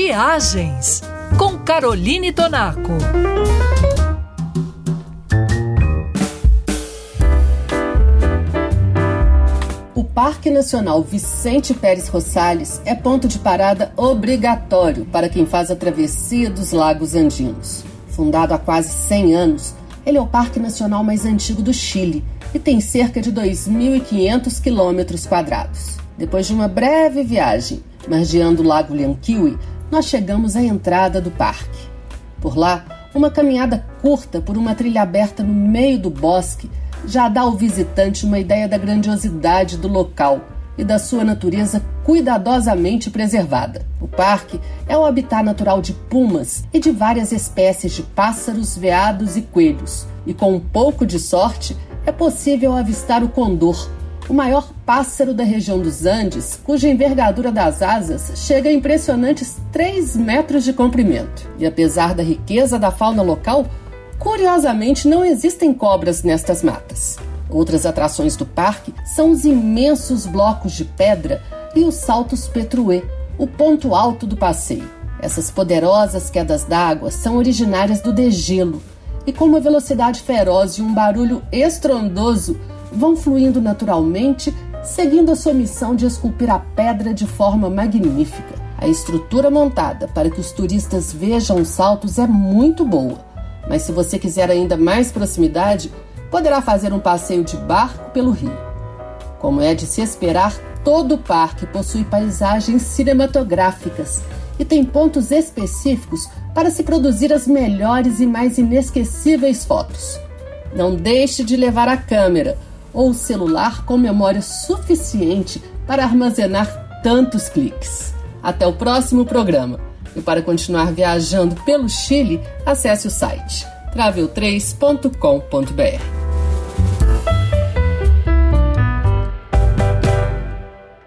Viagens com Caroline Tonaco. O Parque Nacional Vicente Pérez Rosales é ponto de parada obrigatório para quem faz a travessia dos Lagos Andinos. Fundado há quase 100 anos, ele é o parque nacional mais antigo do Chile e tem cerca de 2.500 quilômetros quadrados. Depois de uma breve viagem, margeando o Lago Llanquihue, nós chegamos à entrada do parque. Por lá, uma caminhada curta por uma trilha aberta no meio do bosque já dá ao visitante uma ideia da grandiosidade do local e da sua natureza cuidadosamente preservada. O parque é o habitat natural de pumas e de várias espécies de pássaros, veados e coelhos, e com um pouco de sorte é possível avistar o condor, o maior pássaro da região dos Andes, cuja envergadura das asas chega a impressionantes 3 metros de comprimento. E apesar da riqueza da fauna local, curiosamente não existem cobras nestas matas. Outras atrações do parque são os imensos blocos de pedra e os saltos Petruê, o ponto alto do passeio. Essas poderosas quedas d'água são originárias do degelo e, com uma velocidade feroz e um barulho estrondoso, vão fluindo naturalmente, seguindo a sua missão de esculpir a pedra de forma magnífica. A estrutura montada para que os turistas vejam os saltos é muito boa, mas se você quiser ainda mais proximidade, poderá fazer um passeio de barco pelo rio. Como é de se esperar, todo o parque possui paisagens cinematográficas e tem pontos específicos para se produzir as melhores e mais inesquecíveis fotos. Não deixe de levar a câmera ou celular com memória suficiente para armazenar tantos cliques. Até o próximo programa. E para continuar viajando pelo Chile, acesse o site travel3.com.br.